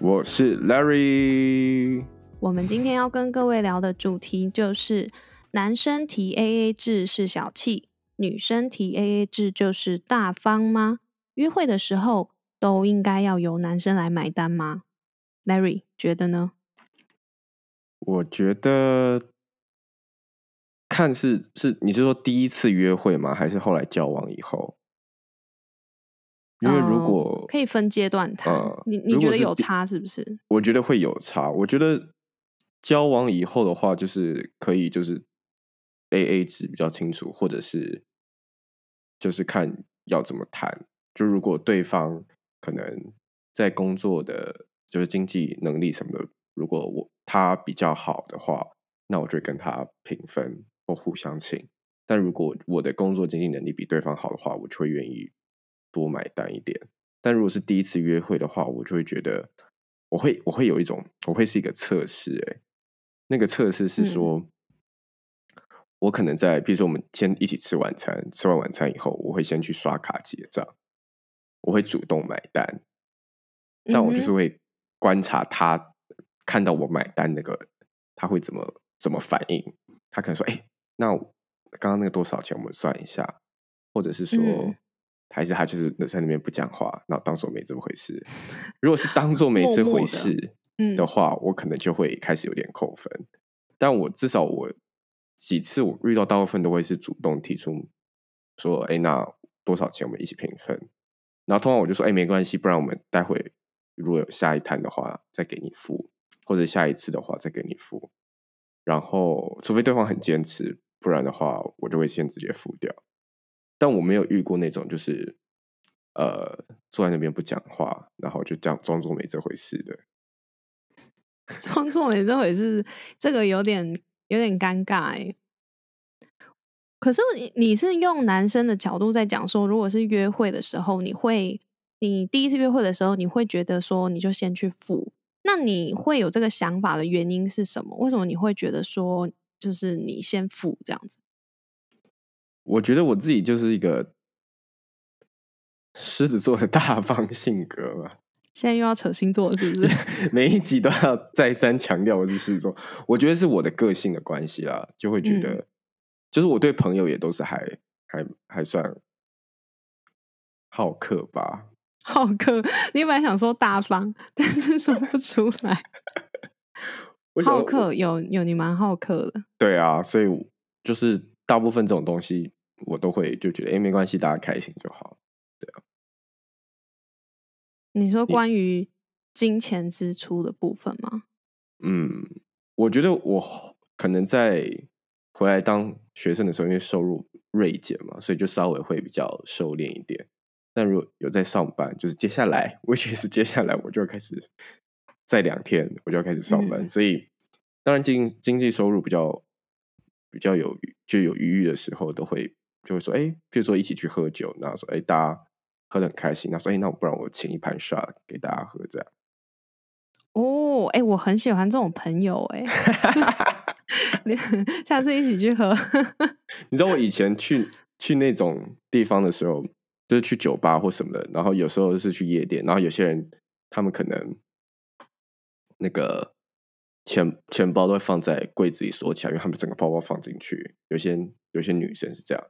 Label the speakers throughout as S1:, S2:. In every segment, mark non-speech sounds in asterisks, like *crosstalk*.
S1: 我是 Larry。
S2: 我们今天要跟各位聊的主题就是：男生提 AA 制是小气，女生提 AA 制就是大方吗？约会的时候都应该要由男生来买单吗？Larry 觉得呢？
S1: 我觉得看是是你是说第一次约会吗？还是后来交往以后？因为如果、
S2: 呃可以分阶段谈，
S1: 呃
S2: 你你觉得有差是不是？
S1: 我觉得会有差。我觉得交往以后的话，就是可以就是 A A 值比较清楚，或者是就是看要怎么谈。就如果对方可能在工作的就是经济能力什么的，如果我他比较好的话，那我就会跟他平分或互相请。但如果我的工作经济能力比对方好的话，我就会愿意多买单一点。但如果是第一次约会的话，我就会觉得我会我会有一种我会是一个测试，诶，那个测试是说，我可能在比如说我们先一起吃晚餐，吃完晚餐以后，我会先去刷卡结账，我会主动买单，但我就是会观察他看到我买单那个他会怎么怎么反应，他可能说，哎、那刚刚那个多少钱，我们算一下，或者是说。
S2: 嗯
S1: 还是他就是在那边不讲话，然后当做没这么回事。如果是当做没 *laughs* 这回事
S2: 嗯
S1: 的话，我可能就会开始有点扣分。但我至少我几次我遇到大部分都会是主动提出说：“哎，那多少钱我们一起平分？”然后通常我就说：“哎，没关系，不然我们待会如果有下一摊的话再给你付，或者下一次的话再给你付。”然后除非对方很坚持，不然的话我就会先直接付掉。但我没有遇过那种就是呃坐在那边不讲话，然后就这样装作没这回事的。*laughs*
S2: 装作没这回事，这个有点有点尴尬哎。可是你你是用男生的角度在讲说，如果是约会的时候，你会你第一次约会的时候，你会觉得说你就先去付，那你会有这个想法的原因是什么？为什么你会觉得说就是你先付这样子？
S1: 我觉得我自己就是一个狮子座的大方性格嘛，
S2: 现在又要扯星座了是不是？*laughs*
S1: 每一集都要再三强调我是狮子座。我觉得是我的个性的关系啦，就会觉得，
S2: 嗯
S1: 就是我对朋友也都是还还还算好客吧。*laughs*
S2: 好客，你本来想说大方，但是说不出来。*laughs* 好客有有你蛮好客的，
S1: 对啊，所以就是大部分这种东西，我都会就觉得，哎，没关系，大家开心就好。
S2: 对啊你说关于金钱支出的部分吗？
S1: 嗯，我觉得我可能在回来当学生的时候，因为收入锐减嘛，所以就稍微会比较收敛一点。但如果有在上班，就是接下来，我确实接下来我就要开始，在两天我就要开始上班，
S2: 嗯
S1: 所以当然经经济收入比较比较有就有余裕的时候，都会就会说，哎，譬如说一起去喝酒，然后说，哎，大家喝得很开心，那说，哎，那我不然我请一盘 shot 给大家喝，这样。
S2: 哦，哎、我很喜欢这种朋友、哎，*laughs* 你下次一起去喝。*laughs*
S1: 你知道我以前去去那种地方的时候，就是去酒吧或什么的，然后有时候是去夜店，然后有些人他们可能那个钱钱包都会放在柜子里锁起来，因为他们整个包包放进去。有些有些女生是这样，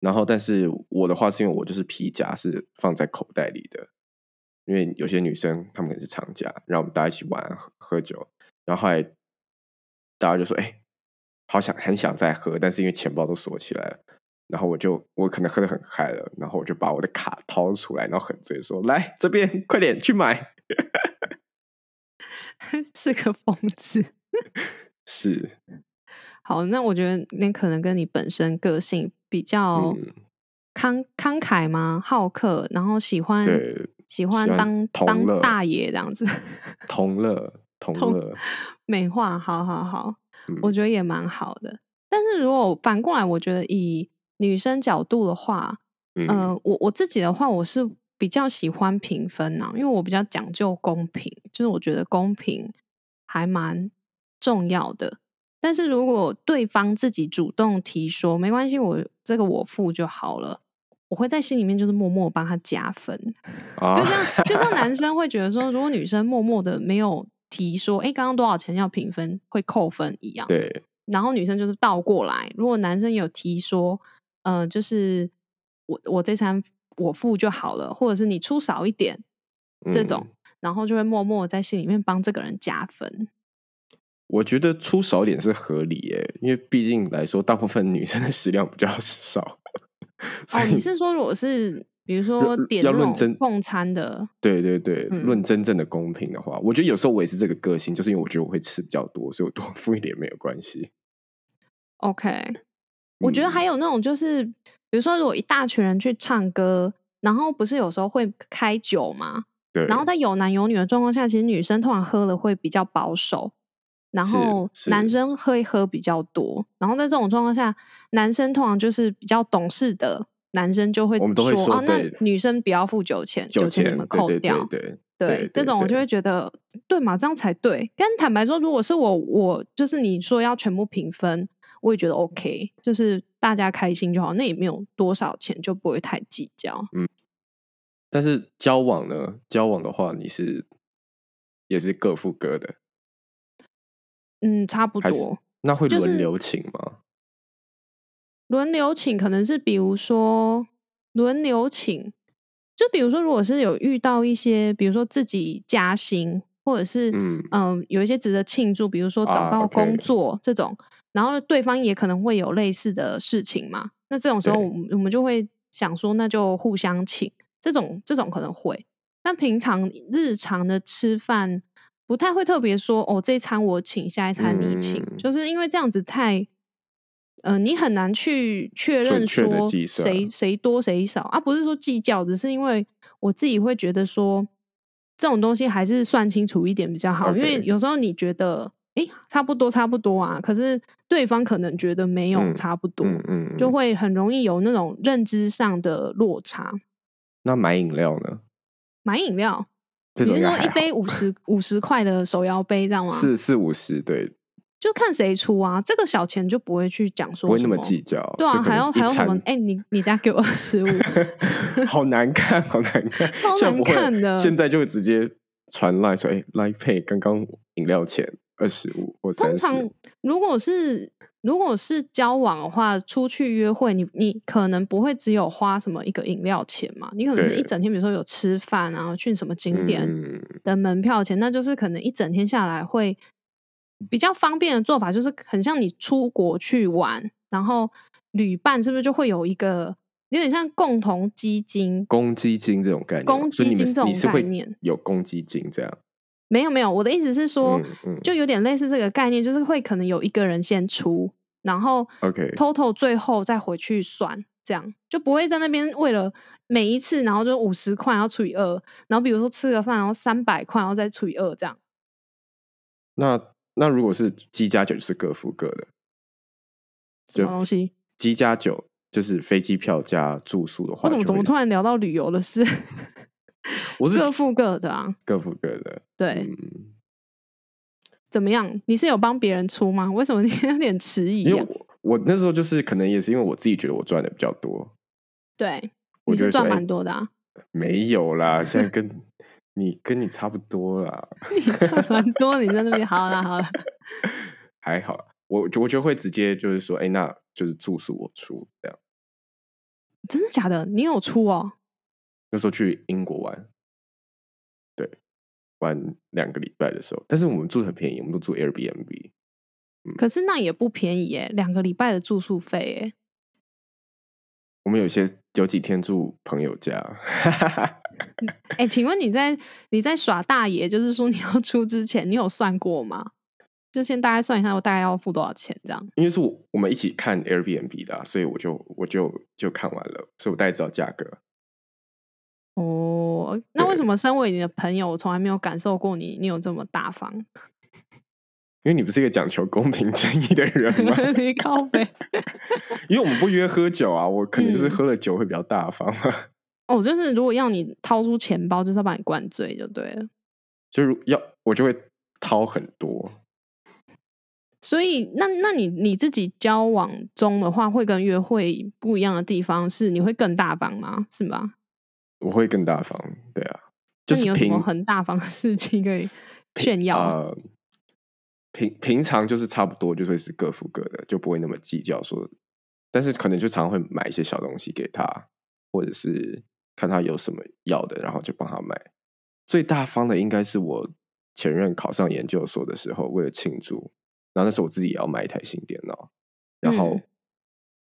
S1: 然后但是我的话是因为我就是皮夹是放在口袋里的，因为有些女生她们可能是长夹，然后我们大家一起玩喝喝酒，然后后来大家就说：“哎、好想很想再喝，但是因为钱包都锁起来了。”然后我就我可能喝的很嗨了，然后我就把我的卡掏出来，然后很醉说：“来这边，快点去买。*laughs*
S2: 是个疯子。”
S1: 是，
S2: 好，那我觉得那可能跟你本身个性比较
S1: 嗯，
S2: 慷慷慨吗？好客，然后喜欢，喜欢当当大爷这样子。
S1: 同乐 *laughs* 同
S2: 同
S1: 乐，
S2: 美化，好好好，
S1: 嗯
S2: 我觉得也蛮好的。但是如果反过来，我觉得以女生角度的话，
S1: 嗯，
S2: 呃，我我自己的话，我是比较喜欢平分呐、因为我比较讲究公平，就是我觉得公平还蛮重要的。但是如果对方自己主动提说没关系，我这个我付就好了，我会在心里面就是默默帮他加分。
S1: 啊
S2: 就像就像男生会觉得说，如果女生默默的没有提说，哎，刚刚多少钱要平分，会扣分一样。
S1: 对，
S2: 然后女生就是倒过来，如果男生有提说，呃，就是我我这餐我付就好了，或者是你出少一点这种，
S1: 嗯
S2: 然后就会默默在心里面帮这个人加分。
S1: 我觉得出少一点是合理耶，因为毕竟来说，大部分女生的食量比较少。所
S2: 哦，你是说如果是比如说
S1: 要
S2: 点那
S1: 要论真
S2: 共餐的，
S1: 对对对，
S2: 嗯
S1: 论真正的公平的话，我觉得有时候我也是这个个性，就是因为我觉得我会吃比较多，所以我多付一点没有关系。
S2: OK，*laughs* 我觉得
S1: 嗯
S2: 还有那种就是，比如说如果一大群人去唱歌，然后不是有时候会开酒嘛，
S1: 对，
S2: 然后在有男有女的状况下，其实女生通常喝了会比较保守，然后男生会喝比较多。然后在这种状况下，男生通常就是比较懂事的男生就会
S1: 说
S2: 哦，那女生不要付酒钱，
S1: 酒
S2: 钱你们扣掉。
S1: 对对
S2: 对
S1: 对，
S2: 这种我就会觉得对嘛，这样才对。但坦白说，如果是我，我就是你说要全部平分，我也觉得 OK，就是大家开心就好，那也没有多少钱，就不会太计较。
S1: 嗯但是交往呢？交往的话，你是也是各付各的，
S2: 嗯，差不多。
S1: 那会轮流请吗？
S2: 轮流请可能是比如说轮流请，就比如说如果是有遇到一些，比如说自己加薪，或者是
S1: 嗯
S2: 嗯、有一些值得庆祝，比如说找
S1: 啊
S2: 到工作这种，然后对方也可能会有类似的事情嘛。那这种时候，我们我们就会想说，那就互相请，这种这种可能会。但平常日常的吃饭不太会特别说哦，这一餐我请，下一餐你请，
S1: 嗯。
S2: 就是因为这样子太，呃，你很难去确认说谁谁多谁少。啊，不是说计较，只是因为我自己会觉得说这种东西还是算清楚一点比较好，因为有时候你觉得哎差不多差不多啊，可是对方可能觉得没有
S1: 嗯
S2: 差不多，
S1: 嗯嗯，
S2: 就
S1: 嗯。
S2: 会很容易有那种认知上的落差。
S1: 那买饮料呢？
S2: 买饮料，
S1: 这
S2: 你是说一杯五十五十块的手摇杯这样吗？
S1: 四四五十，对，
S2: 就看谁出啊，这个小钱就不会去讲说
S1: 不会那么计较。
S2: 对啊，还要还要什么
S1: 一？
S2: 哎、你你等下给我二十五 *laughs* *laughs*
S1: 好难看，好难看，
S2: 超难看的
S1: 现在就会直接传 line 说，哎，line pay 刚刚饮料钱二十五
S2: 通常如果是如果是交往的话，出去约会，你你可能不会只有花什么一个饮料钱嘛，你可能是一整天，比如说有吃饭啊，去什么景点
S1: 嗯。
S2: 的门票钱，那就是可能一整天下来会比较方便的做法，就是很像你出国去玩，然后旅伴是不是就会有一个有点像共同基金？
S1: 公积金这种概念，
S2: 公积金这种
S1: 你是会
S2: 概念。
S1: 有公积金这样，
S2: 没有没有，我的意思是说，
S1: 嗯嗯
S2: 就有点类似这个概念，就是会可能有一个人先出，然后
S1: OK
S2: total 最后再回去算，这样就不会在那边为了每一次，然后就五十块，然后除以二，然后比如说吃个饭，然后三百块，然后再除以二，这样
S1: 那那如果是机加酒，就是各付各的，
S2: 什么东西？
S1: 机加酒就是飞机票加住宿的话，
S2: 我怎么怎么突然聊到旅游的事？*laughs*
S1: 我是
S2: 各付各的啊，
S1: 各付各的，
S2: 对，
S1: 嗯，
S2: 怎么样？你是有帮别人出吗？为什么你 *laughs* 有点迟疑呀、
S1: 因为我我那时候就是可能也是因为我自己觉得我赚的比较多，
S2: 对，
S1: 我
S2: 你是赚蛮多的啊，*laughs*
S1: 没有啦，现在跟你跟你差不多啦，
S2: 你赚蛮多，你在那边好啦好啦，
S1: 还好，我我就会直接就是说，哎、那就是住宿我出这样。
S2: 真的假的？你有出哦？
S1: 那时候去英国玩，对，玩两个礼拜的时候，但是我们住得很便宜，我们都住 Airbnb。
S2: 可是那也不便宜耶，两个礼拜的住宿费耶。
S1: 我们有些有几天住朋友家，
S2: 哎、请问你在你在耍大爷，就是说你要出之前，你有算过吗？就先大概算一下，我大概要付多少钱这样。*laughs*
S1: 因为是我我们一起看 Airbnb 的啊、所以我就我就就看完了，所以我大概知道价格。
S2: 哦，那为什么身为你的朋友，我从来没有感受过你你有这么大方？*laughs*
S1: 因为你不是一个讲求公平正义的人嘛。*laughs*
S2: 你靠背。*laughs*
S1: 因为我们不约喝酒啊，我可能就是
S2: 嗯
S1: 喝了酒会比较大方嘛。
S2: 哦，就是如果要你掏出钱包，就是要把你灌醉就对了。
S1: 就是要我就会掏很多。
S2: 所以，那那你你自己交往中的话，会跟约会不一样的地方是，你会更大方吗？是吧？
S1: 我会更大方，对啊，就是
S2: 有什么很大方的事情可以炫耀？
S1: 呃，平平常就是差不多，就会是各付各的，就不会那么计较说，但是可能就常常会买一些小东西给他，或者是看他有什么要的，然后就帮他买。最大方的应该是我前任考上研究所的时候，为了庆祝，然后那时候我自己也要买一台新电脑，然后
S2: 嗯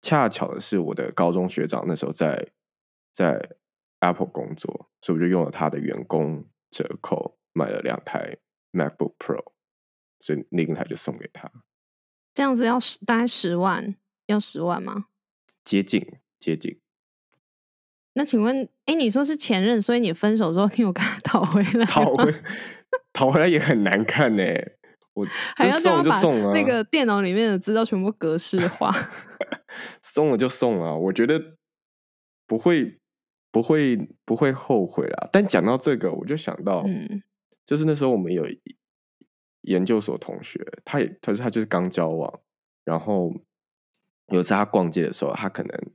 S1: 恰巧的是我的高中学长那时候在在 Apple 工作，所以我就用了他的员工折扣买了两台 MacBook Pro，所以另一台就送给他，
S2: 这样子要十大概十万，要十万吗？
S1: 接近接近。
S2: 那请问，哎，你说是前任，所以你分手之后，你有跟他讨回来吗？
S1: 讨回讨回来也很难看呢、我 *laughs*
S2: 还要送
S1: 就送啊，
S2: 那个电脑里面的资料全部格式化。*laughs*
S1: 送了就送了，我觉得不会不会不会后悔啦。但讲到这个，我就想到，
S2: 嗯
S1: 就是那时候我们有一研究所同学，他也他说他就是刚交往，然后有一次他逛街的时候，他可能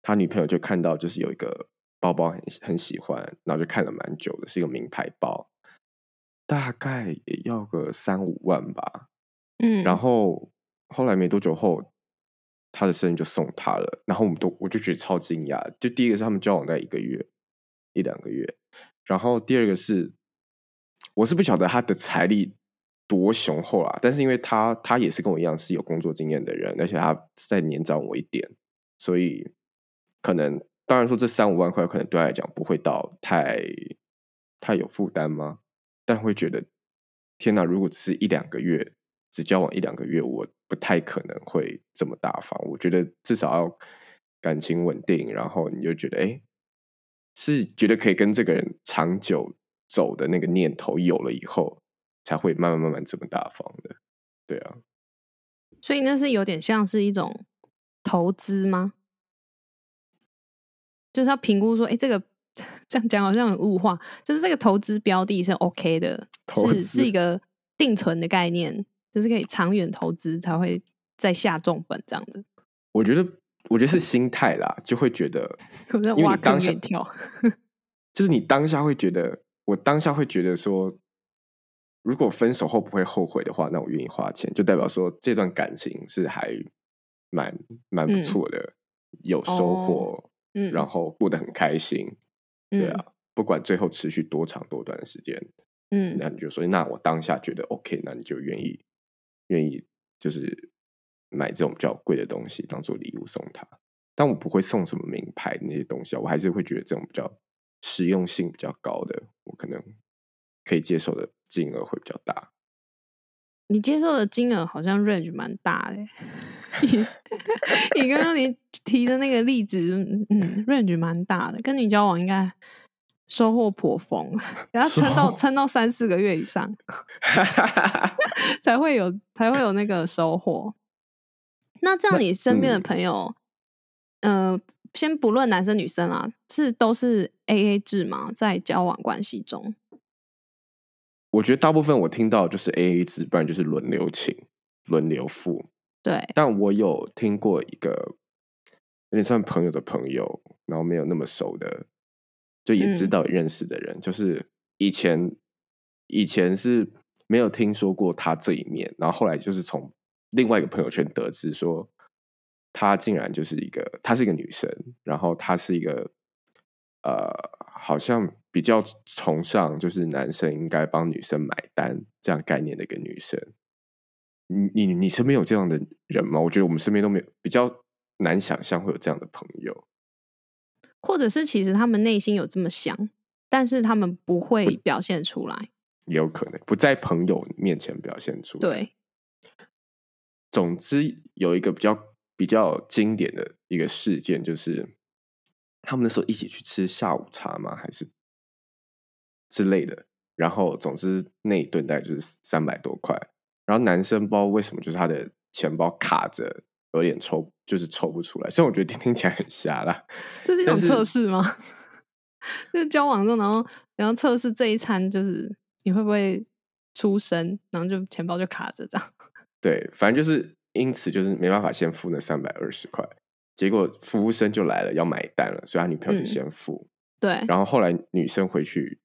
S1: 他女朋友就看到就是有一个包包很很喜欢，然后就看了蛮久的，是一个名牌包，大概也要个三五万吧。
S2: 嗯，
S1: 然后后来没多久后，他的生日就送他了，然后我们都我就觉得超惊讶。就第一个是他们交往在一个月一两个月，然后第二个是我是不晓得他的财力多雄厚啦，但是因为他他也是跟我一样是有工作经验的人，而且他再年长我一点，所以可能当然说这三五万块可能对他来讲不会到太太有负担吗？但会觉得天哪，如果只是一两个月，只交往一两个月，我不太可能会这么大方。我觉得至少要感情稳定，然后你就觉得，哎，是觉得可以跟这个人长久走的那个念头有了以后，才会慢慢慢慢这么大方的。对啊，
S2: 所以那是有点像是一种投资吗？就是要评估说，哎，这个 *laughs* 这样讲好像很物化，就是这个投资标的是 OK 的，是是一个定存的概念，就是可以长远投资才会再下重本这样子。
S1: 我觉得，我觉得是心态啦，就会觉得，*laughs* 因为
S2: 挖
S1: 你当下
S2: 坑给你跳。
S1: 就是你当下会觉得，我当下会觉得说，如果分手后不会后悔的话，那我愿意花钱，就代表说这段感情是还蛮蛮不
S2: 嗯
S1: 错的，有收获，
S2: 嗯，
S1: 然后过得很开心，对
S2: 嗯
S1: 啊，不管最后持续多长多短的时间，
S2: 嗯
S1: 那你就说，那我当下觉得 OK，那你就愿意愿意就是买这种比较贵的东西当做礼物送他。但我不会送什么名牌那些东西啊，我还是会觉得这种比较实用性比较高的，我可能可以接受的金额会比较大。
S2: 你接受的金额好像 range 蛮大的。*laughs* 你刚刚你提的那个例子，嗯嗯，range 蛮大的，跟你交往应该收获颇丰，然后撑到
S1: 收
S2: 撑到三四个月以上，*laughs* 才会有才会有那个收获。那这样，你身边的
S1: 嗯
S2: 朋友，呃，先不论男生女生啊，是都是 A A 制吗？在交往关系中，
S1: 我觉得大部分我听到就是 A A 制，不然就是轮流请、轮流付。
S2: 对，
S1: 但我有听过一个有点算朋友的朋友，然后没有那么熟的，就也知
S2: 嗯
S1: 道认识的人，就是以前以前是没有听说过他这一面，然后后来就是从另外一个朋友圈得知说，她竟然就是一个，她是一个女生，然后她是一个呃，好像比较崇尚就是男生应该帮女生买单这样概念的一个女生。你你你身边有这样的人吗？我觉得我们身边都没有，比较难想象会有这样的朋友。
S2: 或者是其实他们内心有这么想，但是他们不会表现出来。
S1: 也有可能不在朋友面前表现出来。，
S2: 对，
S1: 总之有一个比较比较经典的一个事件，就是他们那时候一起去吃下午茶吗？还是之类的？然后总之那一顿大概就是三百多块。然后男生包为什么就是他的钱包卡着，有点抽，就是抽不出来。虽然我觉得听听起来很瞎啦，
S2: 这是一种测试吗？*laughs* 就是交往中，然后然后测试这一餐，就是你会不会出声，然后就钱包就卡着这样。*laughs*
S1: 对，反正就是因此就是没办法先付那三百二十块，结果服务生就来了要买单了，所以他女朋友就
S2: 嗯
S1: 先付。
S2: 对，
S1: 然后后来女生回去，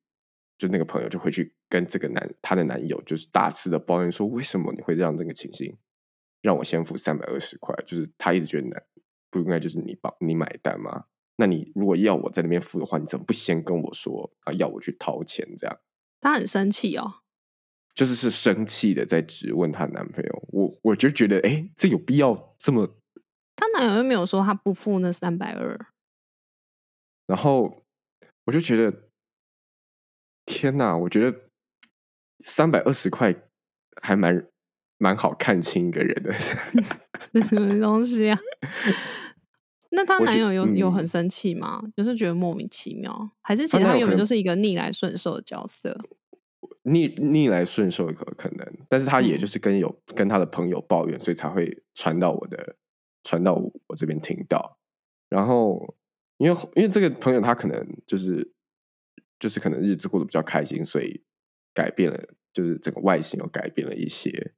S1: 就那个朋友就回去跟这个男她的男友就是大肆的抱怨说，为什么你会让这个情形让我先付三百二十块？就是他一直觉得男不应该就是你帮你买单吗？那你如果要我在那边付的话，你怎么不先跟我说啊？要我去掏钱这样？
S2: 她很生气哦。
S1: 就是是生气的在质问她男朋友，我我就觉得，哎，这有必要这么？
S2: 她男友又没有说他不付那三百二，
S1: 然后我就觉得，天哪！我觉得三百二十块还蛮蛮好看清一个人的。*laughs*
S2: 这什么东西啊？*laughs* 那她男友有有很
S1: 嗯
S2: 生气吗？就是觉得莫名其妙，还是其实他原本就是一个逆来顺受的角色？
S1: 逆逆来顺受可可能，但是他也
S2: 嗯
S1: 就是跟有跟他的朋友抱怨，所以才会传到我的传到我我这边听到。然后因为因为这个朋友他可能就是就是可能日子过得比较开心，所以改变了，就是整个外形又改变了一些。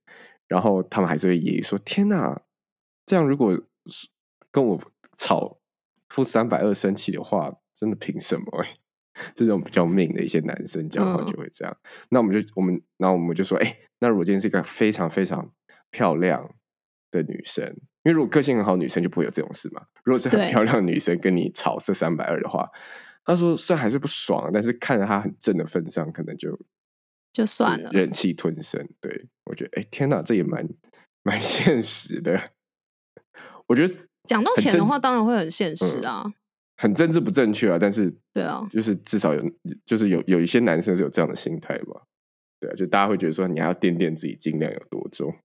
S1: 然后他们还是会揶揄说：“天哪，这样如果是跟我吵付三百二生气的话，真的凭什么、欸？” *laughs* 这种比较命的一些男生讲话
S2: 嗯
S1: 就会这样。那我们就我们，然后我们就说，哎、那如果今天是一个非常非常漂亮的女生，因为如果个性很好女生就不会有这种事嘛。如果是很漂亮的女生跟你吵这三百二的话，他说虽然还是不爽，但是看着她很正的份上，可能就
S2: 就算了。
S1: 忍气吞声。对我觉得，哎、天哪，这也蛮蛮 *laughs* 现实的。我觉得
S2: 讲到钱的话，当然会很现实
S1: 嗯
S2: 啊。
S1: 很政治不正确啊，但是
S2: 对啊，
S1: 就是至少有，就是有有一些男生是有这样的心态吧。对啊，就大家会觉得说，你还要掂掂自己斤量有多重。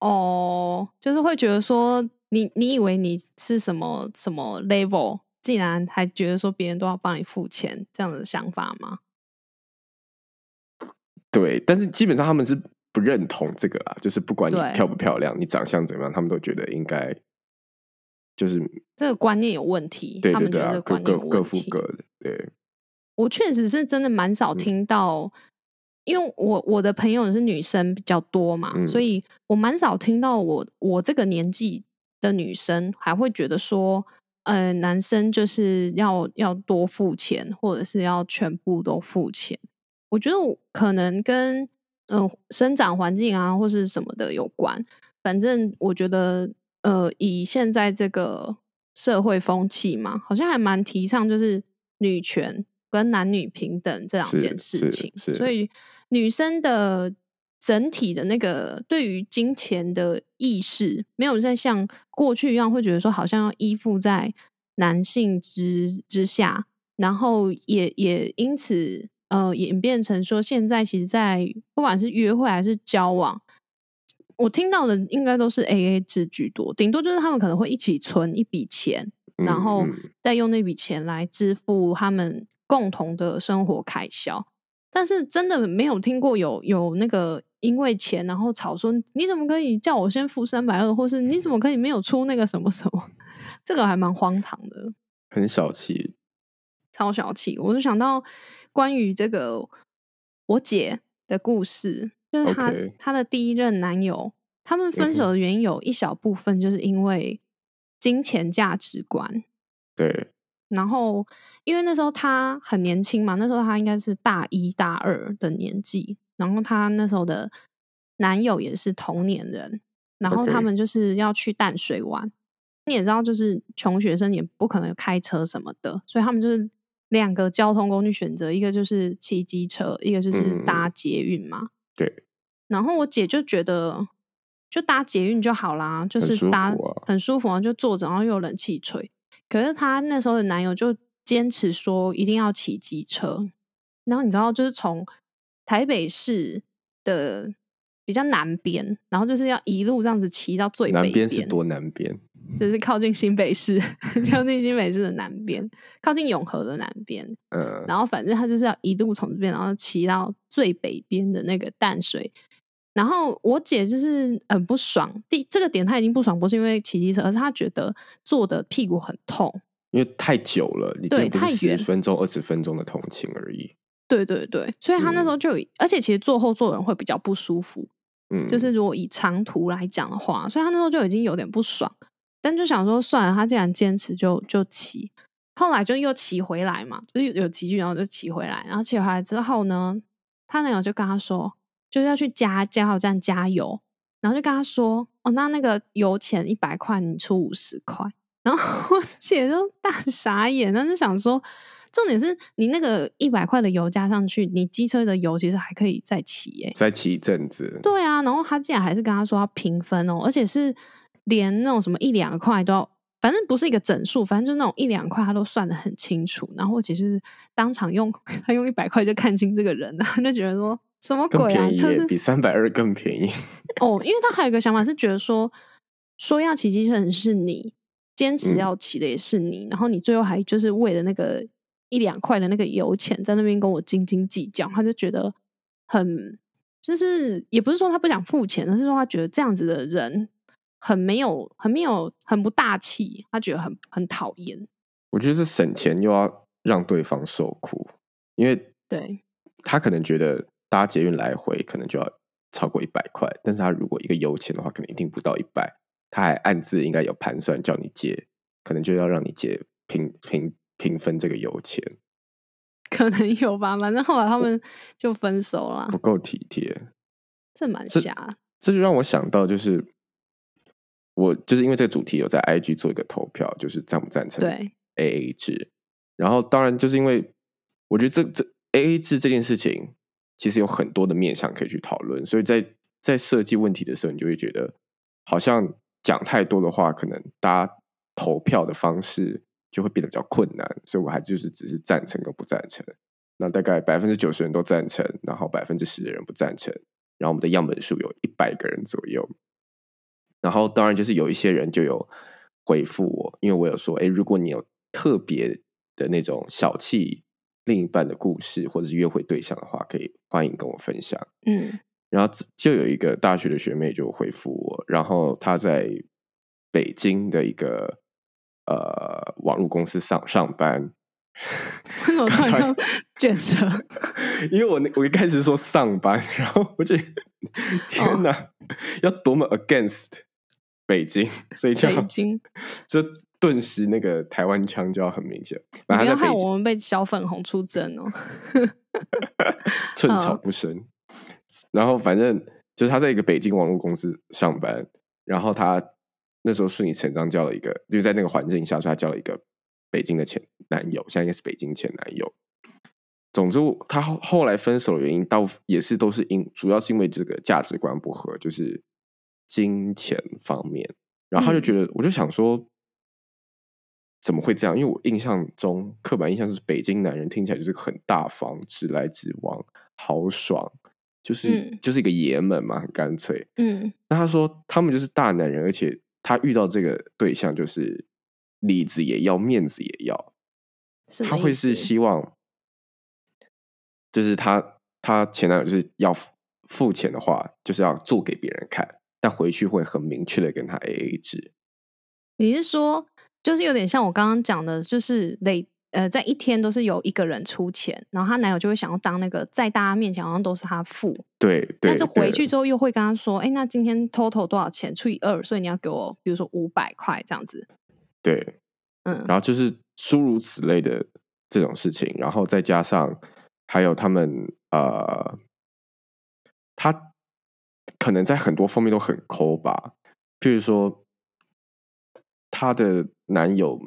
S2: 哦，就是会觉得说，你你以为你是什么什么 level，竟然还觉得说别人都要帮你付钱，这样的想法吗？
S1: 对，但是基本上他们是不认同这个啊，就是不管你漂不漂亮，你长相怎么样，他们都觉得应该就是
S2: 这个观念有问题，
S1: 对对对啊，各各各。付各的。对，
S2: 我确实是真的蛮少
S1: 嗯
S2: 听到，因为我我的朋友是女生比较多嘛，
S1: 嗯
S2: 所以我蛮少听到我我这个年纪的女生还会觉得说，呃，男生就是要要多付钱，或者是要全部都付钱。我觉得可能跟嗯、呃生长环境啊或是什么的有关。反正我觉得，呃，以现在这个社会风气嘛，好像还蛮提倡就是女权跟男女平等这两件事情，所以女生的整体的那个对于金钱的意识，没有再像过去一样会觉得说好像要依附在男性之之下，然后也也因此呃演变成说，现在其实，在不管是约会还是交往，我听到的应该都是 A A 制居多，顶多就是他们可能会一起存一笔钱，然
S1: 嗯
S2: 后
S1: 嗯
S2: 再用那笔钱来支付他们共同的生活开销。但是真的没有听过有有那个因为钱然后吵说你怎么可以叫我先付三百二，或是你怎么可以没有出那个什么什么，这个还蛮荒唐的。
S1: 很小气。
S2: 超小气。我就想到关于这个我姐的故事，就是她她的第一任男友，他们分手
S1: 嗯
S2: 的原因有一小部分就是因为金钱价值观。
S1: 对，
S2: 然后，因为那时候她很年轻嘛，那时候她应该是大一大二的年纪，然后她那时候的男友也是同年人，然后他们就是要去淡水玩。你也知道，就是穷学生也不可能开车什么的，所以他们就是两个交通工具选择，一个就是骑机车，一个就是搭
S1: 嗯
S2: 捷运嘛。
S1: 对，
S2: 然后我姐就觉得，就搭捷运就好啦，就是搭很舒服啊，就坐着，然后又有冷气吹。可是她那时候的男友就坚持说一定要骑机车，然后你知道，就是从台北市的比较南边，然后就是要一路这样子骑到最北
S1: 南边是多南边？
S2: 就是靠近新北市，*laughs* 靠近新北市的南边，靠近永和的南边。
S1: 嗯，
S2: 然后反正他就是要一路从这边，然后骑到最北边的那个淡水。然后我姐就是很不爽，第这个点她已经不爽，不是因为骑机车，而是她觉得坐的屁股很痛。
S1: 因为太久了，你
S2: 对太远
S1: 分钟、二十分钟的同情而已。
S2: 对对对，所以她那时候就有，而且其实坐后座的人会比较不舒服。
S1: 嗯，
S2: 就是如果以长途来讲的话，所以他那时候就已经有点不爽，但就想说算了，他既然坚持就就骑。后来就又骑回来嘛，就是有有骑去，然后就骑回来，然后骑回来之后呢，他男友就跟他说，就是要去加加油站加油，然后就跟他说，哦，那那个油钱一百块，你出五十块，然后 *laughs* 我姐就大傻眼，那就想说。重点是你那个一百块的油加上去，你机车的油其实还可以再骑耶、
S1: 再骑一阵子，
S2: 对啊，然后他竟然还是跟他说要平分哦，而且是连那种什么一两块都要，反正不是一个整数，反正就那种一两块他都算得很清楚。然后我姐就是当场用 *laughs* 他用一百块就看清这个人了，*laughs* 就觉得说什么鬼啊，
S1: 便宜耶，
S2: 就是
S1: 比三百二更便宜。*laughs*
S2: 哦，因为他还有一个想法是觉得说，说要骑机车人是你，坚持
S1: 嗯
S2: 要骑的也是你，然后你最后还就是为了那个一两块的那个油钱在那边跟我斤斤计较，他就觉得很就是也不是说他不想付钱，而是说他觉得这样子的人很没有、很没有、很不大气，他觉得很很讨厌。
S1: 我觉得是省钱又要让对方受苦，因为
S2: 对
S1: 他可能觉得搭捷运来回可能就要超过一百块，但是他如果一个油钱的话，可能一定不到一百，他还暗自应该有盘算叫你结，可能就要让你结平平平分这个油钱，
S2: 可能有吧，反正后来他们就分手了
S1: 不，够体贴。
S2: 这蛮
S1: 这
S2: 瞎。
S1: 这就让我想到，就是我就是因为这个主题有在 IG 做一个投票，就是赞不赞成
S2: 对
S1: AA 制。然后当然就是因为我觉得这这 AA 制这件事情，其实有很多的面向可以去讨论，所以在在设计问题的时候，你就会觉得好像讲太多的话，可能大家投票的方式就会变得比较困难。所以我还就是只是赞成跟不赞成。那大概百分之九十人都赞成，然后百分之十的人不赞成。然后我们的样本数有一百个人左右。然后当然就是有一些人就有回复我，因为我有说，哎，如果你有特别的那种小气另一半的故事，或者是约会对象的话，可以欢迎跟我分享。
S2: 嗯，
S1: 然后就有一个大学的学妹就回复我，然后她在北京的一个呃网络公司上上班，
S2: 为什么突然要 *laughs* 卷舌？
S1: 因为我那我一开始说上班，*laughs* 然后我觉得天哪，要多么 against 北京，*laughs* 所以叫
S2: 北京，*laughs*
S1: 就顿时那个台湾腔就要很明显。
S2: 不要害我们被小粉红出征哦。*laughs*
S1: 寸草不生。然后反正就是他在一个北京网络公司上班，然后他那时候顺理成章交了一个，就是在那个环境下，所以他交了一个北京的前男友，现在应该是北京前男友。总之，他后后来分手的原因，到也是都是因，主要是因为这个价值观不合，就是金钱方面。然后他就觉得，我就想说，怎么会这样？因为我印象中刻板印象就是北京男人听起来就是很大方、直来直往、豪爽，就是、
S2: 嗯
S1: 就是一个爷们嘛，很干脆。
S2: 嗯
S1: 那他说他们就是大男人，而且他遇到这个对象就是里子也要，面子也要，他会是希望，就是他他前男友就是要付付钱的话，就是要做给别人看，但回去会很明确的跟他 A A 制。
S2: 你是说，就是有点像我刚刚讲的，就是累呃，在一天都是有一个人出钱，然后她男友就会想要当那个在大家面前好像都是他付，
S1: 对对，
S2: 但是回去之后又会跟他说，哎，那今天 total 多少钱除以二，所以你要给我，比如说五百块这样子。
S1: 对，
S2: 嗯
S1: 然后就是诸如此类的这种事情，然后再加上还有他们呃，他可能在很多方面都很抠吧，譬如说她的男友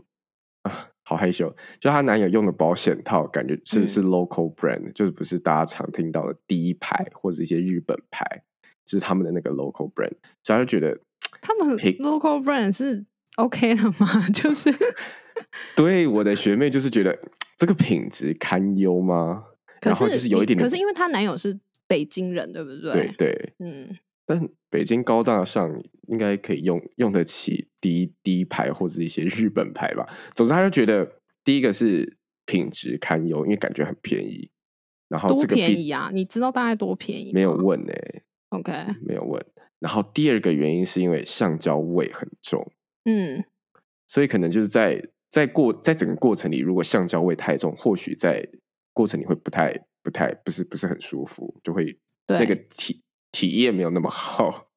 S1: 啊，好害羞，就她男友用的保险套，感觉是、
S2: 嗯
S1: 是 local brand，就是不是大家常听到的第一牌或者一些日本牌，就是他们的那个 local brand，所以他就觉得。
S2: 他们
S1: 平
S2: local brand 是 OK 的吗？*laughs* 就是
S1: 对我的学妹就是觉得这个品质堪忧吗？
S2: 可
S1: 然后
S2: 是
S1: 就是有一点点
S2: 可是因为她男友是北京人，对不对？
S1: 对对，
S2: 嗯，
S1: 但北京高大上应该可以用用得起第一第一牌或者一些日本牌吧。总之，他就觉得第一个是品质堪忧，因为感觉很便宜。然后
S2: 多
S1: 这个币
S2: 便宜啊？你知道大概多便宜？
S1: 没有问呢、
S2: OK，
S1: 没有问。然后第二个原因是因为橡胶味很重，
S2: 嗯，
S1: 所以可能就是在在过在整个过程里，如果橡胶味太重，或许在过程里会不太不太不是不是很舒服，就会
S2: 对
S1: 那个体体验没有那么 *laughs* 好。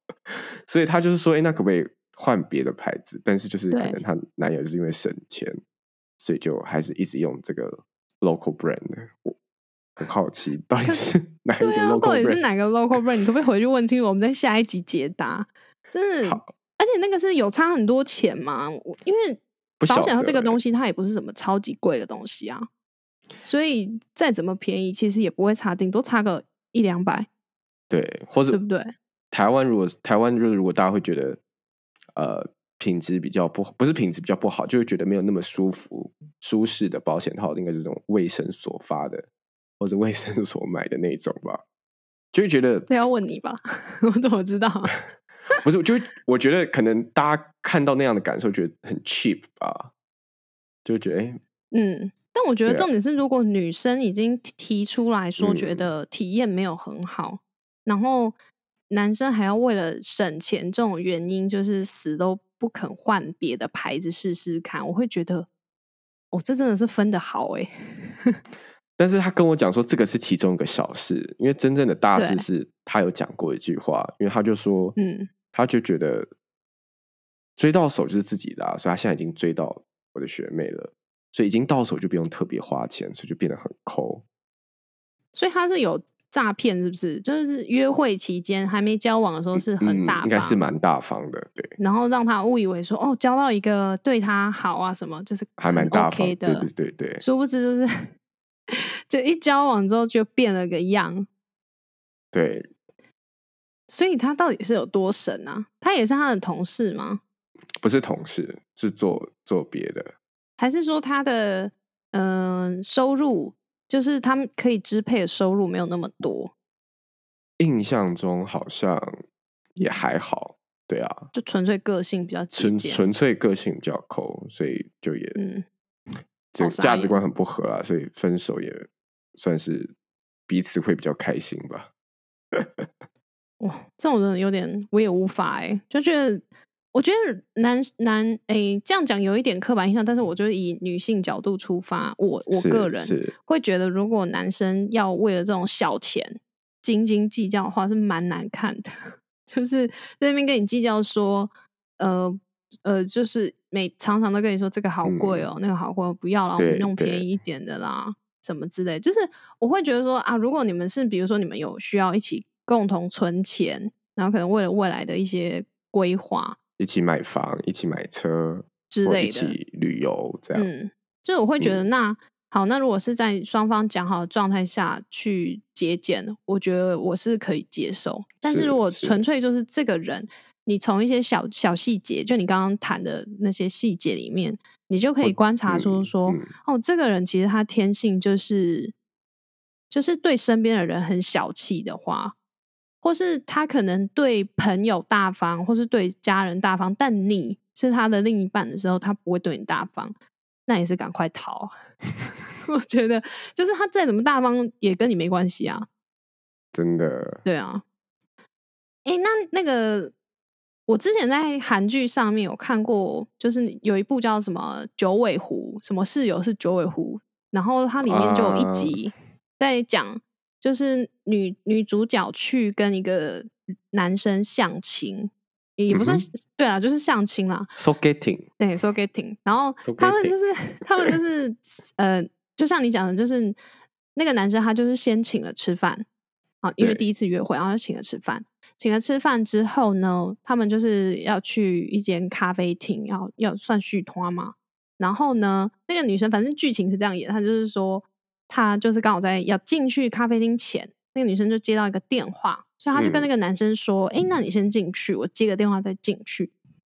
S1: 所以他就是说，哎、那可不可以换别的牌子？但是就是可能她男友就是因为省钱，所以就还是一直用这个 local brand 的。我很好奇，到底是哪一个，local
S2: 到底是？哪个 local brand？你可不可以回去问清楚？我们在下一集解答。真的，而且那个是有差很多钱嘛？我因为保险套这个东西，它也不是什么超级贵的东西啊，所以再怎么便宜，其实也不会差，顶多差个一两百，
S1: 对，或者
S2: 对不对？
S1: 台湾如果台湾就是如果大家会觉得呃品质比较不不是品质比较不好，就会觉得没有那么舒服舒适的保险套，应该是这种卫生所发的或者卫生所买的那种吧，就会觉得
S2: 这要问你吧，*laughs* 我怎么知道？*laughs*
S1: 不是，就会我觉得可能大家看到那样的感受，觉得很 cheap 吧，就会觉得哎、
S2: 嗯，但我觉得重点是，如果女生已经提提出来说觉
S1: 嗯。
S2: 得体验没有很好，然后男生还要为了省钱这种原因，就是死都不肯换别的牌子试试看，我会觉得，哦，这真的是分的好哎、*laughs*
S1: 但是他跟我讲说，这个是其中一个小事，因为真正的大事是他有讲过一句话，因为他就说，
S2: 嗯，
S1: 他就觉得追到手就是自己的、啊，所以他现在已经追到我的学妹了，所以已经到手就不用特别花钱，所以就变得很抠。
S2: 所以他是有诈骗，是不是？就是约会期间还没交往的时候是很大
S1: 嗯，
S2: 方，
S1: 应该是蛮大方的，对，
S2: 然后让他误以为说，哦，交到一个对他好啊什么，就是
S1: 还蛮大方
S2: 的，
S1: 对对对对
S2: 殊不知就是 *laughs* 就一交往之后就变了个样，
S1: 对，
S2: 所以他到底是有多神啊？他也是他的同事吗？
S1: 不是同事，是做做别的。
S2: 还是说他的嗯、呃收入就是他们可以支配的收入没有那么多，
S1: 印象中好像也还好，对啊，
S2: 就纯粹个性比较节
S1: 纯？纯粹个性比较抠，所以就也
S2: 嗯，
S1: 这个
S2: 好傻眼
S1: 价值观很不合啦，所以分手也算是彼此会比较开心吧。*laughs*
S2: 哇，这种人有点我也无法哎、就觉得。我觉得男男诶、这样讲有一点刻板印象，但是我就以女性角度出发，我我个人
S1: 是
S2: 会觉得，如果男生要为了这种小钱斤斤计较的话，是蛮难看的。*laughs* 就是在那边跟你计较说，呃呃，就是每常常都跟你说这个好贵哦，那个好贵哦，不要啦，我们用便宜一点的啦，什么之类。就是我会觉得说啊，如果你们是比如说你们有需要一起共同存钱，然后可能为了未来的一些规划
S1: 一起买房，一起买车
S2: 之类的，
S1: 起旅游这样。
S2: 嗯，就是我会觉得那、好，那如果是在双方讲好的状态下去节俭，我觉得我是可以接受。但是
S1: 是
S2: 如果
S1: 是
S2: 纯粹就是这个人，你从一些小小细节，就你刚刚谈的那些细节里面，你就可以
S1: 我
S2: 观察出
S1: 嗯
S2: 说，
S1: 嗯
S2: 哦，这个人其实他天性就是就是对身边的人很小气的话，或是他可能对朋友大方，或是对家人大方，但你是他的另一半的时候，他不会对你大方，那也是赶快逃。*laughs* 我觉得，就是他再怎么大方，也跟你没关系啊。
S1: 真的
S2: 对啊。哎、那那个，我之前在韩剧上面有看过，就是有一部叫什么《九尾狐》，什么室友是九尾狐，然后它里面就有一
S1: 啊
S2: 集在讲，就是女女主角去跟一个男生相亲，也不算、
S1: 嗯
S2: 对啦，就是相亲啦。
S1: ，so getting
S2: 对，so getting，然后他们就是他们就 *laughs* 是呃，就像你讲的，就是那个男生他就是先请了吃饭，啊，因为第一次约会，然后就请了吃饭，请了吃饭之后呢，他们就是要去一间咖啡厅，要要算续托嘛。然后呢，那个女生反正剧情是这样演，她就是说，她就是刚好在要进去咖啡厅前，那个女生就接到一个电话，所以她就跟那
S1: 嗯
S2: 个男生说：“哎、那你先进去，我接个电话再进去。”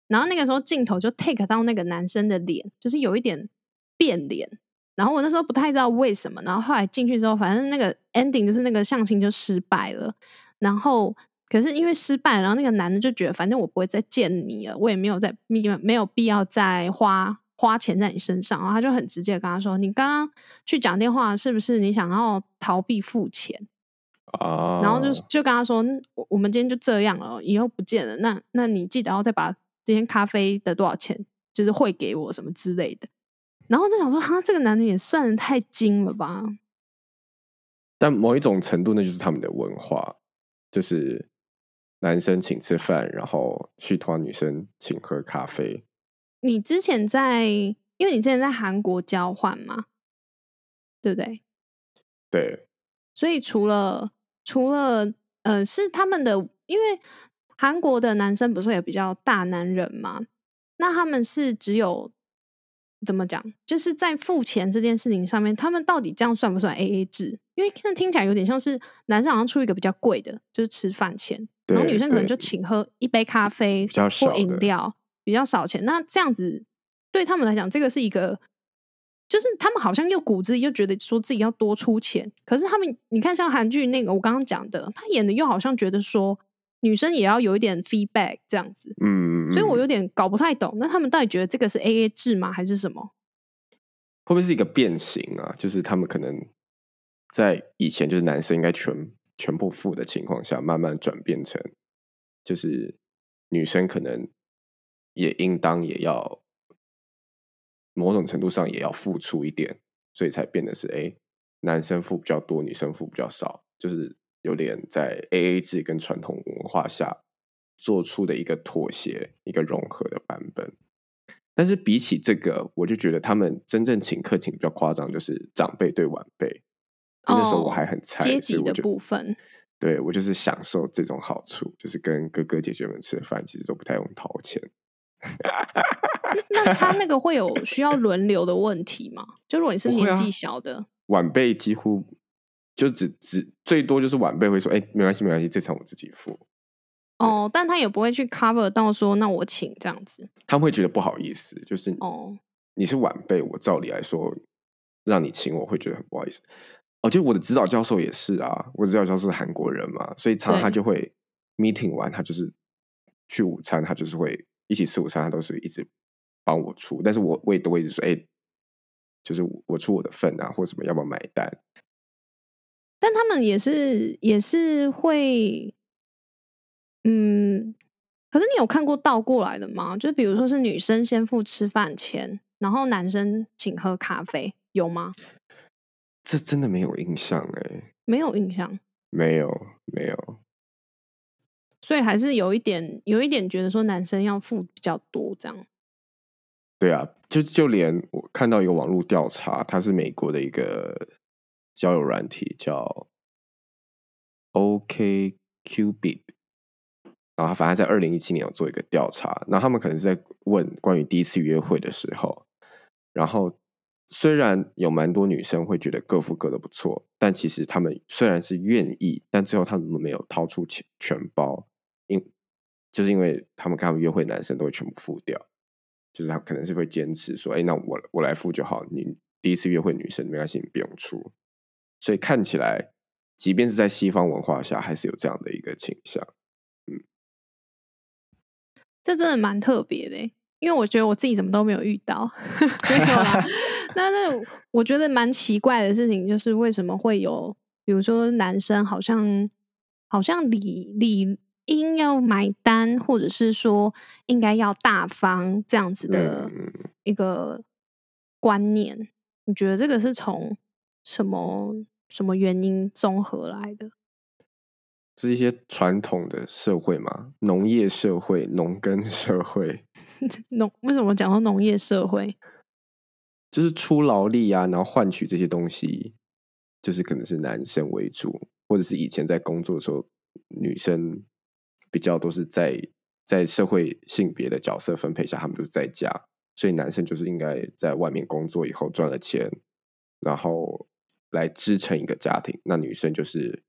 S2: 然后那个时候镜头就 take 到那个男生的脸，就是有一点变脸。然后我那时候不太知道为什么，然后后来进去之后，反正那个 ending 就是那个相亲就失败了。然后可是因为失败，然后那个男的就觉得，反正我不会再见你了，我也没有再没有没有必要再花花钱在你身上，然后他就很直接跟他说：“你刚刚去讲电话，是不是你想要逃避付钱？”
S1: 啊，
S2: 然后就就跟他说：“我我们今天就这样了，以后不见了。那那你记得要再把今天咖啡的多少钱，就是汇给我什么之类的。”然后就想说：“哈，这个男的也算的太精了吧？”
S1: 但某一种程度，那就是他们的文化，就是男生请吃饭，然后去托女生请喝咖啡。
S2: 你之前在，因为你之前在韩国交换嘛，对不对？
S1: 对。
S2: 所以除了除了呃，是他们的，因为韩国的男生不是也比较大男人嘛？那他们是只有怎么讲？就是在付钱这件事情上面，他们到底这样算不算 A A 制？因为那听起来有点像是男生好像出一个比较贵的，就是吃饭钱，然后女生可能就请喝一杯咖啡或饮料，比较少钱。那这样子对他们来讲，这个是一个。就是他们好像又骨子里又觉得说自己要多出钱，可是他们你看像韩剧那个我刚刚讲的，他演的又好像觉得说女生也要有一点 feedback 这样子，
S1: 嗯，
S2: 所以我有点搞不太懂。那他们到底觉得这个是 A A 制吗，还是什么？
S1: 会不会是一个变形啊？就是他们可能在以前就是男生应该全全部付的情况下，慢慢转变成就是女生可能也应当也要。某种程度上也要付出一点，所以才变得是哎，男生付比较多，女生付比较少，就是有点在 A A 制跟传统文化下做出的一个妥协、一个融合的版本。但是比起这个，我就觉得他们真正请客请比较夸张，就是长辈对晚辈。那时候我还很菜，
S2: 阶级的部分，
S1: 对我就是享受这种好处，就是跟哥哥姐姐们吃饭，其实都不太用掏钱。*laughs*
S2: 那他那个会有需要轮流的问题吗？就如果你是年纪小的
S1: 晚辈，几乎就只只最多就是晚辈会说：“哎，没关系，没关系，这场我自己付。”
S2: 哦，但他也不会去 cover 到说：“那我请这样子。”
S1: 他们会觉得不好意思，就是
S2: 哦，
S1: 你是晚辈，我照理来说让你请，我会觉得很不好意思。哦，就我的指导教授也是啊，我指导教授是韩国人嘛，所以常常他就会 meeting 完，他就是去午餐，他就是会一起吃午餐，他都是一直。帮我出，但是我我也都会一直说，哎，就是我出我的份啊，或什么，要不要买单？
S2: 但他们也是也是会，嗯，可是你有看过倒过来的吗？就比如说是女生先付吃饭钱，然后男生请喝咖啡，有吗？
S1: 这真的没有印象哎，
S2: 没有印象，
S1: 没有没有，
S2: 所以还是有一点有一点觉得说男生要付比较多这样。
S1: 对啊，就就连我看到一个网络调查，它是美国的一个交友软体，叫 OK Cupid，然后反正在二零一七年有做一个调查，那他们可能是在问关于第一次约会的时候，然后虽然有蛮多女生会觉得各付各的不错，但其实他们虽然是愿意，但最后他们没有掏出钱全包，因就是因为他们跟他们约会男生都会全部付掉。就是他可能是会坚持说，哎，那我我来付就好。你第一次约会女生没关系，你不用出。所以看起来，即便是在西方文化下，还是有这样的一个倾向。嗯，
S2: 这真的蛮特别的，因为我觉得我自己怎么都没有遇到，*laughs* 没有啦。*laughs* 那那我觉得蛮奇怪的事情，就是为什么会有，比如说男生好像好像礼礼。应要买单，或者是说应该要大方这样子的一个观念，你觉得这个是从什么什么原因综合来的？
S1: 是一些传统的社会嘛？农业社会、农耕社会？*laughs*
S2: 农为什么讲到农业社会？
S1: 就是出劳力啊，然后换取这些东西，就是可能是男生为主，或者是以前在工作的时候女生。比较都是在在社会性别的角色分配下，他们都是在家，所以男生就是应该在外面工作以后赚了钱，然后来支撑一个家庭。那女生就是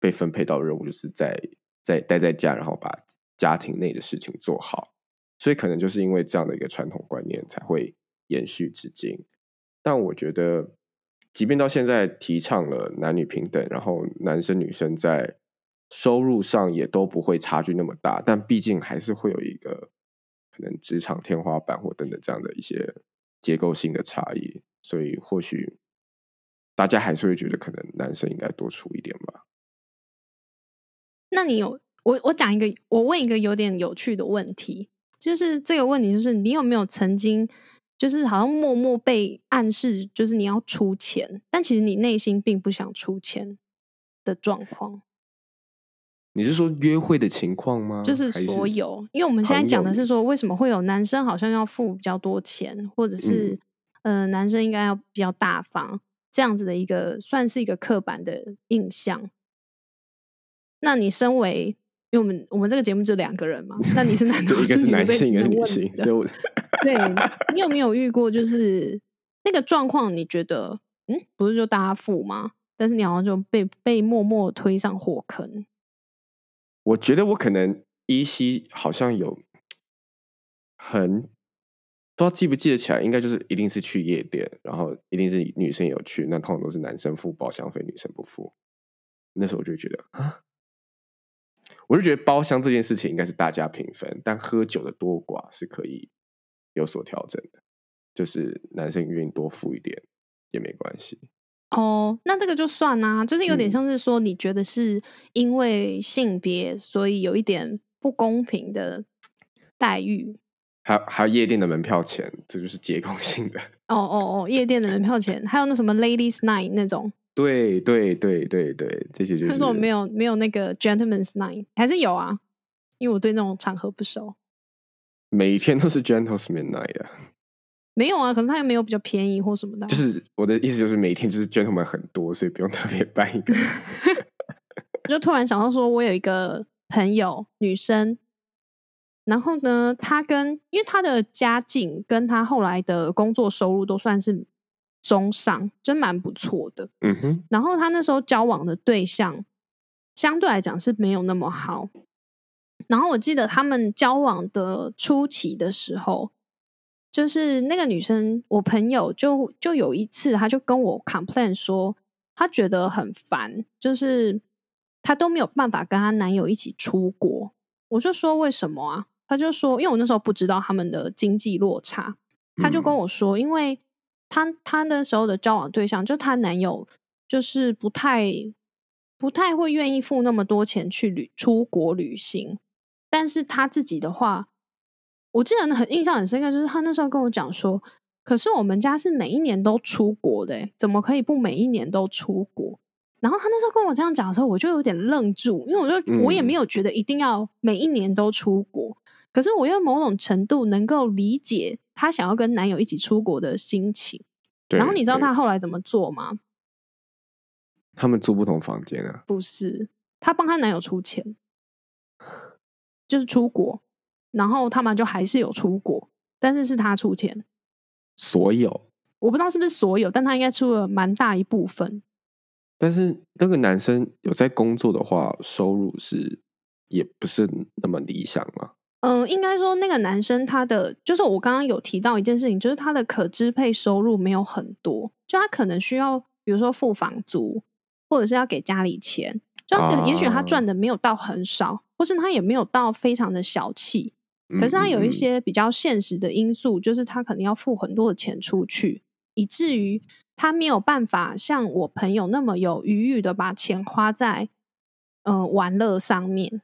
S1: 被分配到任务，就是在在待在家，然后把家庭内的事情做好。所以可能就是因为这样的一个传统观念才会延续至今。但我觉得，即便到现在提倡了男女平等，然后男生女生在收入上也都不会差距那么大，但毕竟还是会有一个可能职场天花板或等等这样的一些结构性的差异，所以或许大家还是会觉得可能男生应该多出一点吧。
S2: 那你有我我讲一个，我问一个有点有趣的问题，就是这个问题就是你有没有曾经就是好像默默被暗示，就是你要出钱，但其实你内心并不想出钱的状况？
S1: 你是说约会的情况吗？
S2: 就是所有，因为我们现在讲的是说，为什么会有男生好像要付比较多钱，或者是、呃男生应该要比较大方这样子的一个，算是一个刻板的印象。那你身为，因为我们我们这个节目就两个人嘛，那你是男的，*laughs*
S1: 就一个是男性，一个是女性，所以我
S2: 对你有没有遇过，就是那个状况？你觉得，嗯，不是就大家付吗？但是你好像就被被默默推上火坑。
S1: 我觉得我可能依稀好像有很不知道记不记得起来，应该就是一定是去夜店，然后一定是女生有去，那通常都是男生付包厢费，女生不付。那时候我就觉得啊，我就觉得包厢这件事情应该是大家平分，但喝酒的多寡是可以有所调整的，就是男生愿意多付一点也没关系。
S2: 哦，那这个就算啊，就是有点
S1: 嗯
S2: 像是说，你觉得是因为性别，所以有一点不公平的待遇。
S1: 还有还有夜店的门票钱，这就是结构性的。
S2: 哦哦哦，夜店的门票钱，还有那什么 Ladies Night 那种，
S1: 对对对对对，这些就是。
S2: 可是我没有没有那个 Gentlemen's Night，还是有啊，因为我对那种场合不熟。
S1: 每天都是 Gentlemen's night 啊，
S2: 没有啊，可是他又没有比较便宜或什么的啊、
S1: 就是我的意思就是每天就是 gentleman 很多，所以不用特别办一个。*laughs*
S2: 我就突然想到说，我有一个朋友，女生，然后呢，她跟因为她的家境跟她后来的工作收入都算是中上，真蛮不错的。
S1: 嗯哼，
S2: 然后她那时候交往的对象相对来讲是没有那么好。然后我记得他们交往的初期的时候，就是那个女生，我朋友就就有一次，她就跟我 complain 说，她觉得很烦，就是她都没有办法跟她男友一起出国。我就说为什么啊？她就说，因为我那时候不知道他们的经济落差，她就跟我说，因为她她那时候的交往对象，就她男友就是不太不太会愿意付那么多钱去旅出国旅行，但是她自己的话，我记得很印象很深刻，就是她那时候跟我讲说，可是我们家是每一年都出国的欸，怎么可以不每一年都出国？然后她那时候跟我这样讲的时候，我就有点愣住，因为我就、我也没
S1: 嗯
S2: 有觉得一定要每一年都出国，可是我又某种程度能够理解她想要跟男友一起出国的心情。
S1: 对。
S2: 然后你知道
S1: 对
S2: 她后来怎么做吗？
S1: 他们住不同房间啊？
S2: 不是，她帮她男友出钱，就是出国，然后他们就还是有出国，但是是他出钱。
S1: 所有，
S2: 我不知道是不是所有，但他应该出了蛮大一部分。
S1: 但是那个男生有在工作的话，收入是也不是那么理想嘛。
S2: 嗯，应该说那个男生他的就是我刚刚有提到一件事情，就是他的可支配收入没有很多，就他可能需要比如说付房租，或者是要给家里钱，就也许他
S1: 啊
S2: 赚的没有到很少，或是他也没有到非常的小气，可
S1: 嗯
S2: 是他有一些比较现实的因素，就是他可能要付很多的钱出去，以至于他没有办法像我朋友那么有余裕的把钱花在呃玩乐上面。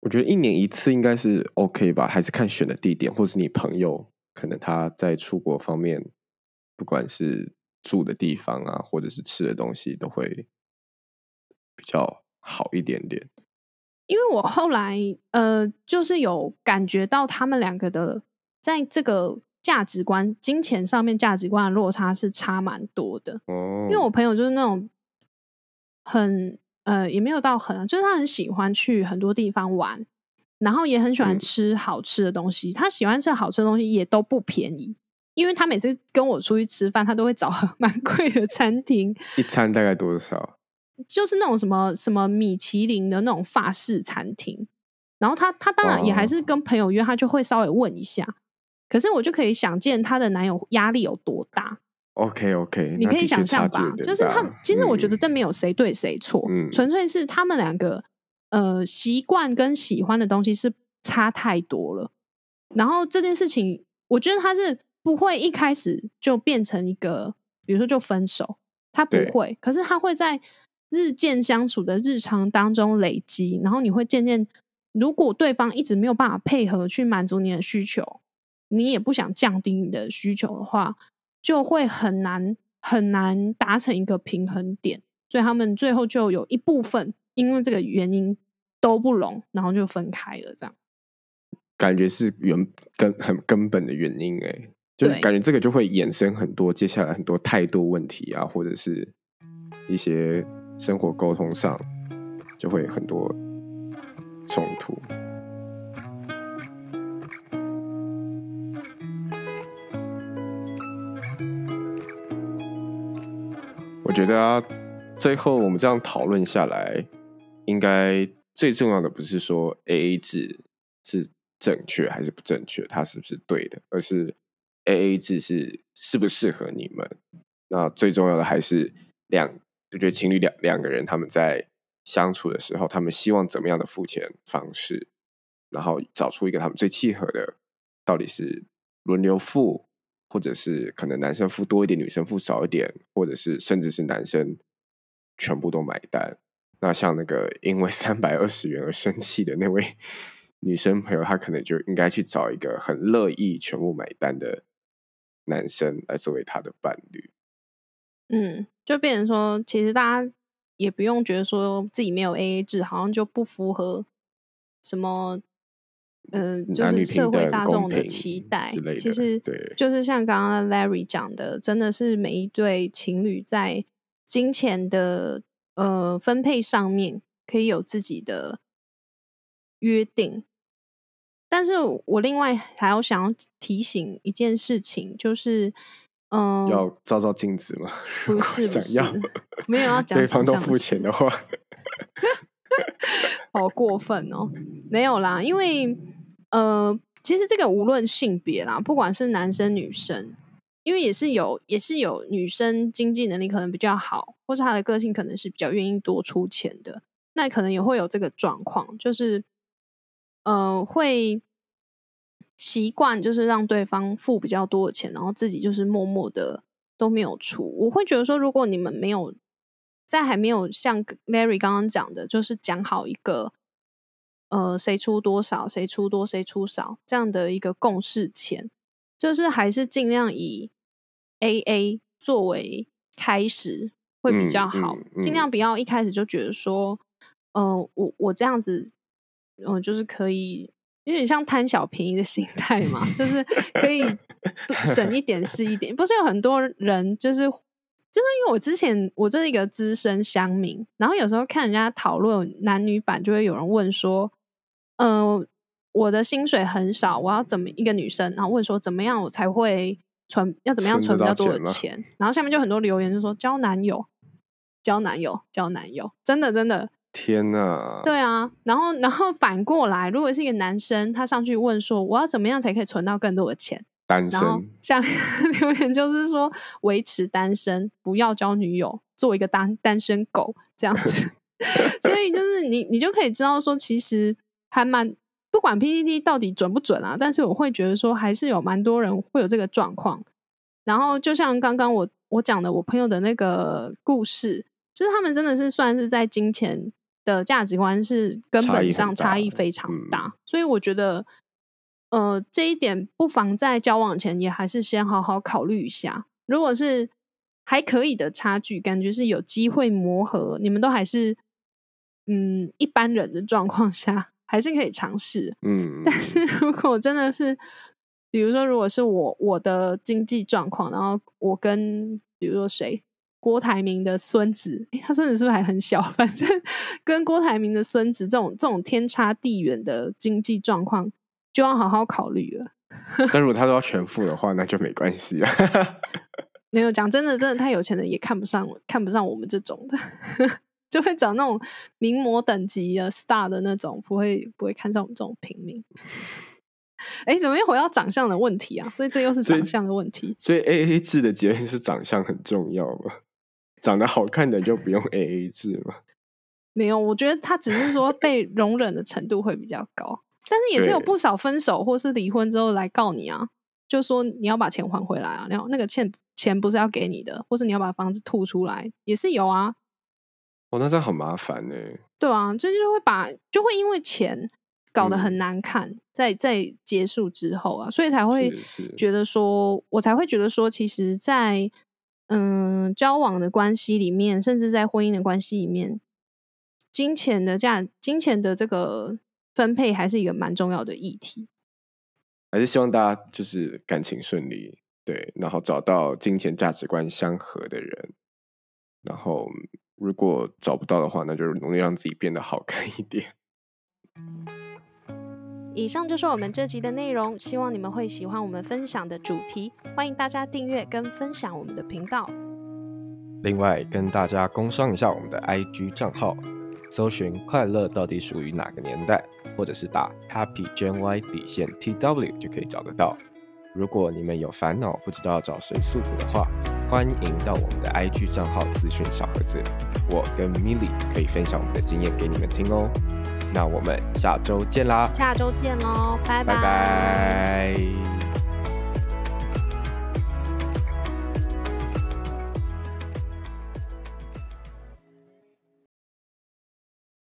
S1: 我觉得一年一次应该是 OK 吧，还是看选的地点，或是你朋友可能他在出国方面，不管是住的地方啊，或者是吃的东西，都会比较好一点点。
S2: 因为我后来呃，就是有感觉到他们两个的在这个价值观、金钱上面价值观的落差是差蛮多的。
S1: 哦，
S2: 因为我朋友就是那种很呃，也没有到很啊，就是他很喜欢去很多地方玩，然后也很喜欢
S1: 嗯
S2: 吃好吃的东西。他喜欢吃好吃的东西也都不便宜，因为他每次跟我出去吃饭，他都会找 *laughs* 蛮贵的餐厅，
S1: 一餐大概多少？
S2: 就是那种什么什么米其林的那种法式餐厅。然后他他当然也还是跟朋友约，他就会稍微问一下。可是我就可以想见她的男友压力有多大
S1: ，OK OK，
S2: 你可以想象吧，就是他们其实我觉得这没有谁对谁错，纯粹是他们两个呃习惯跟喜欢的东西是差太多了。然后这件事情，我觉得他是不会一开始就变成一个，比如说就分手，他不会。可是他会在日渐相处的日常当中累积，然后你会渐渐，如果对方一直没有办法配合去满足你的需求，你也不想降低你的需求的话，就会很难很难达成一个平衡点。所以他们最后就有一部分因为这个原因都不拢，然后就分开了，这样。
S1: 感觉是原根很根本的原因哎，就感觉这个就会衍生很多接下来很多态度问题啊，或者是一些生活沟通上就会很多冲突。我觉得，最后我们这样讨论下来，应该最重要的不是说 A A 制是。正确还是不正确？它是不是对的？而是 A A 制是适不适合你们？那最重要的还是两，就觉得情侣两两个人他们在相处的时候，他们希望怎么样的付钱方式，然后找出一个他们最契合的，到底是轮流付，或者是可能男生付多一点，女生付少一点，或者是甚至是男生全部都买单。那像那个因为三百二十元而生气的那位。女生朋友，她可能就应该去找一个很乐意全部买单的男生来作为她的伴侣。
S2: 嗯，就变成说，其实大家也不用觉得说自己没有 A A 制，好像就不符合什么，嗯，就是社会大众的期待。其实，
S1: 对，
S2: 就是像刚刚 Larry 讲的，真的是每一对情侣在金钱的呃分配上面，可以有自己的约定。但是我另外还要想要提醒一件事情，就是，嗯，
S1: 要照照镜子吗？*laughs*
S2: 不是，想要，没有要 *laughs* 讲
S1: 对方都付钱的话，*laughs*
S2: 好过分哦！没有啦，因为呃，其实这个无论性别啦，不管是男生女生，因为也是有，也是有女生经济能力可能比较好，或是她的个性可能是比较愿意多出钱的，那可能也会有这个状况，就是。呃，会习惯就是让对方付比较多的钱，然后自己就是默默的都没有出。我会觉得说，如果你们没有在还没有像 Larry 刚刚讲的，就是讲好一个呃谁出多少，谁出多谁出少这样的一个共识前，就是还是尽量以 A A 作为开始会比较好，尽量不要一开始就觉得说，呃，我我这样子。嗯，就是可以有点像贪小便宜的心态嘛，就是可以 *laughs* 省一点是一点。不是有很多人，就是就是因为我之前我这是一个资深乡民，然后有时候看人家讨论男女版，就会有人问说，嗯，我的薪水很少，我要怎么一个女生，然后问说怎么样我才会存，要怎么样存比较多的钱？然后下面就很多留言就说交男友，交男友，交男友，真的真的。
S1: 天呐！
S2: 对啊，然后然后反过来，如果是一个男生，他上去问说：“我要怎么样才可以存到更多的钱？”
S1: 单身，
S2: 下面留言就是说维持单身，不要交女友，做一个单单身狗这样子。*laughs* 所以就是你你就可以知道说，其实还蛮不管 PPT 到底准不准啊，但是我会觉得说，还是有蛮多人会有这个状况。然后就像刚刚我我讲的我朋友的那个故事，就是他们真的是算是在金钱。的价值观是根本上差异非常大，所以我觉得，呃，这一点不妨在交往前也还是先好好考虑一下。如果是还可以的差距，感觉是有机会磨合，你们都还是嗯一般人的状况下，还是可以尝试。嗯，但是如果真的是，比如说，如果是我我的经济状况，然后我跟比如说谁。郭台铭的孙子，他孙子是不是还很小？*laughs* 反正跟郭台铭的孙子这种这种天差地远的经济状况，就要好好考虑了。*laughs*
S1: 但如果他都要全付的话，那就没关系啊。*laughs*
S2: 没有讲真的，真的太有钱的也看不上，看不上我们这种的，就会找那种名模等级的 star 的那种，不会不会看上我们这种平民。哎，怎么又回到长相的问题啊？所以这又是长相的问题。
S1: 所以 A A 制的结论是长相很重要吗？长得好看的就不用 A A 制吗？*laughs*
S2: 没有，我觉得他只是说被容忍的程度会比较高，但是也是有不少分手或是离婚之后来告你啊，就说你要把钱还回来啊，然后那个欠钱不是要给你的，或是你要把房子吐出来，也是有啊。
S1: 哦，那这样很麻烦呢。
S2: 对啊，这就会把就会因为钱搞得很难看，在在结束之后啊，所以才会觉得说，我才会觉得说，其实，在嗯交往的关系里面，甚至在婚姻的关系里面，金钱的价，金钱的这个分配，还是一个蛮重要的议题。
S1: 还是希望大家就是感情顺利，对，然后找到金钱价值观相合的人，然后。如果找不到的话，那就是努力让自己变得好看一点。
S2: 以上就是我们这集的内容，希望你们会喜欢我们分享的主题。欢迎大家订阅跟分享我们的频道。
S1: 另外，跟大家工商一下我们的 IG 账号，搜寻“快乐到底属于哪个年代”，或者是打 “Happy Gen Y 底线 TW” 就可以找得到。如果你们有烦恼不知道找谁诉苦的话，欢迎到我们的 IG 账号咨询小盒子，我跟 Milly 可以分享我们的经验给你们听哦。那我们下周见啦！
S2: 下周见喽，拜
S1: 拜。